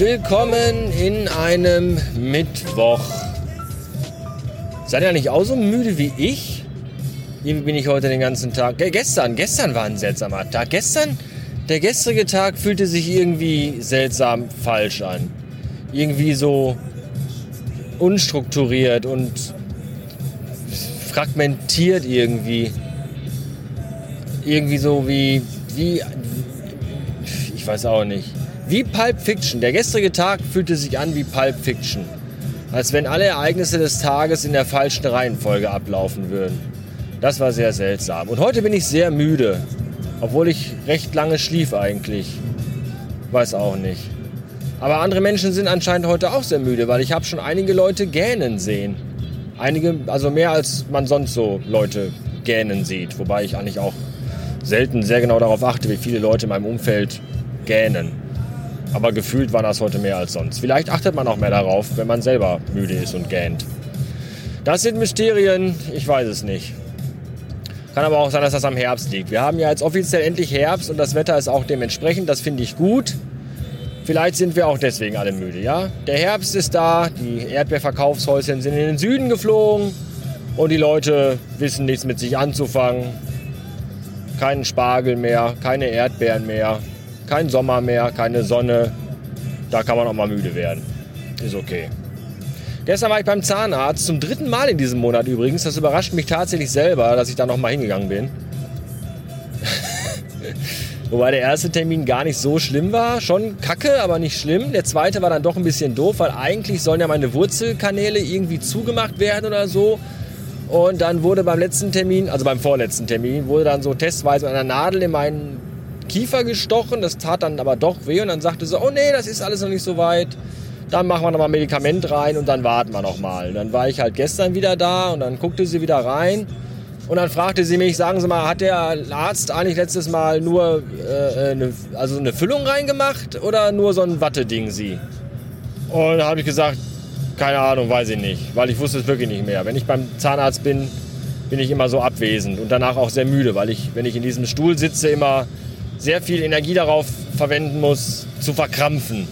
willkommen in einem Mittwoch. Seid ihr nicht auch so müde wie ich? Irgendwie bin ich heute den ganzen Tag. Gestern, gestern war ein seltsamer Tag. Gestern, der gestrige Tag fühlte sich irgendwie seltsam falsch an. Irgendwie so unstrukturiert und fragmentiert irgendwie. Irgendwie so wie, wie, ich weiß auch nicht. Wie Pulp Fiction. Der gestrige Tag fühlte sich an wie Pulp Fiction. Als wenn alle Ereignisse des Tages in der falschen Reihenfolge ablaufen würden. Das war sehr seltsam. Und heute bin ich sehr müde. Obwohl ich recht lange schlief eigentlich. Weiß auch nicht. Aber andere Menschen sind anscheinend heute auch sehr müde, weil ich habe schon einige Leute gähnen sehen. Einige, also mehr als man sonst so Leute gähnen sieht. Wobei ich eigentlich auch selten sehr genau darauf achte, wie viele Leute in meinem Umfeld gähnen. Aber gefühlt war das heute mehr als sonst. Vielleicht achtet man auch mehr darauf, wenn man selber müde ist und gähnt. Das sind Mysterien, ich weiß es nicht. Kann aber auch sein, dass das am Herbst liegt. Wir haben ja jetzt offiziell endlich Herbst und das Wetter ist auch dementsprechend. Das finde ich gut. Vielleicht sind wir auch deswegen alle müde, ja? Der Herbst ist da, die Erdbeerverkaufshäuschen sind in den Süden geflogen und die Leute wissen nichts mit sich anzufangen. Keinen Spargel mehr, keine Erdbeeren mehr, kein Sommer mehr, keine Sonne. Da kann man auch mal müde werden. Ist okay. Gestern war ich beim Zahnarzt, zum dritten Mal in diesem Monat übrigens. Das überrascht mich tatsächlich selber, dass ich da noch mal hingegangen bin. Wobei der erste Termin gar nicht so schlimm war. Schon kacke, aber nicht schlimm. Der zweite war dann doch ein bisschen doof, weil eigentlich sollen ja meine Wurzelkanäle irgendwie zugemacht werden oder so. Und dann wurde beim letzten Termin, also beim vorletzten Termin, wurde dann so testweise mit einer Nadel in meinen Kiefer gestochen. Das tat dann aber doch weh. Und dann sagte sie, oh nee, das ist alles noch nicht so weit. Dann machen wir nochmal Medikament rein und dann warten wir nochmal. Dann war ich halt gestern wieder da und dann guckte sie wieder rein. Und dann fragte sie mich, sagen Sie mal, hat der Arzt eigentlich letztes Mal nur äh, eine, also eine Füllung reingemacht oder nur so ein Watteding sie? Und da habe ich gesagt, keine Ahnung, weiß ich nicht, weil ich wusste es wirklich nicht mehr. Wenn ich beim Zahnarzt bin, bin ich immer so abwesend und danach auch sehr müde, weil ich, wenn ich in diesem Stuhl sitze, immer sehr viel Energie darauf verwenden muss, zu verkrampfen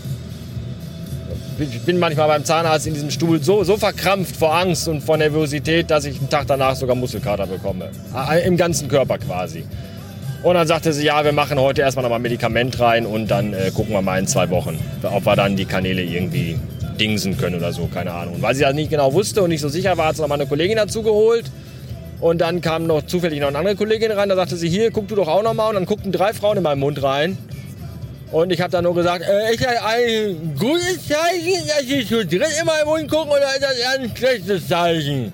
ich bin manchmal beim Zahnarzt in diesem Stuhl so, so verkrampft vor Angst und vor Nervosität, dass ich einen Tag danach sogar Muskelkater bekomme. Im ganzen Körper quasi. Und dann sagte sie, ja, wir machen heute erstmal nochmal Medikament rein und dann äh, gucken wir mal in zwei Wochen, ob wir dann die Kanäle irgendwie dingsen können oder so, keine Ahnung. Und weil sie das nicht genau wusste und nicht so sicher war, hat sie nochmal eine Kollegin dazu geholt. Und dann kam noch zufällig noch eine andere Kollegin rein, da sagte sie, hier, guck du doch auch nochmal. Und dann guckten drei Frauen in meinen Mund rein. Und ich habe dann nur gesagt, äh, ist das ein gutes Zeichen, dass Sie zu dritt in meinen Mund gucken oder ist das eher ein schlechtes Zeichen?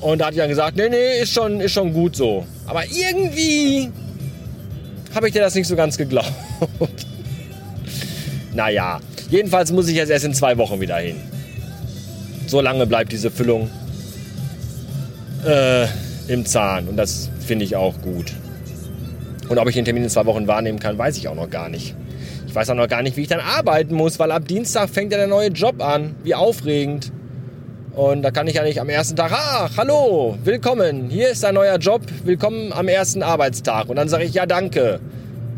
Und da hat sie dann gesagt, nee, nee, ist schon, ist schon gut so. Aber irgendwie habe ich dir das nicht so ganz geglaubt. naja, jedenfalls muss ich jetzt erst in zwei Wochen wieder hin. So lange bleibt diese Füllung äh, im Zahn und das finde ich auch gut. Und ob ich den Termin in zwei Wochen wahrnehmen kann, weiß ich auch noch gar nicht. Ich weiß auch noch gar nicht, wie ich dann arbeiten muss, weil ab Dienstag fängt ja der neue Job an. Wie aufregend. Und da kann ich ja nicht am ersten Tag, ach, hallo, willkommen, hier ist dein neuer Job, willkommen am ersten Arbeitstag. Und dann sage ich, ja, danke.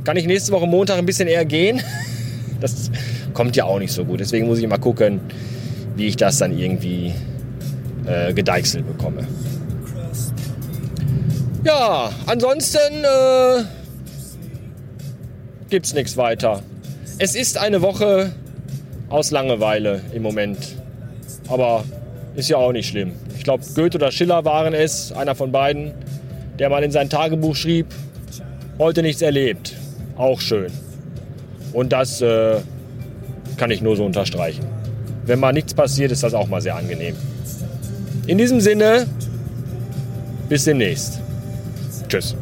Kann ich nächste Woche Montag ein bisschen eher gehen? Das kommt ja auch nicht so gut. Deswegen muss ich mal gucken, wie ich das dann irgendwie äh, gedeichselt bekomme. Ja, ansonsten äh, gibt's nichts weiter. Es ist eine Woche aus Langeweile im Moment. Aber ist ja auch nicht schlimm. Ich glaube, Goethe oder Schiller waren es, einer von beiden, der mal in sein Tagebuch schrieb, heute nichts erlebt. Auch schön. Und das äh, kann ich nur so unterstreichen. Wenn mal nichts passiert, ist das auch mal sehr angenehm. In diesem Sinne, bis demnächst. Tschüss.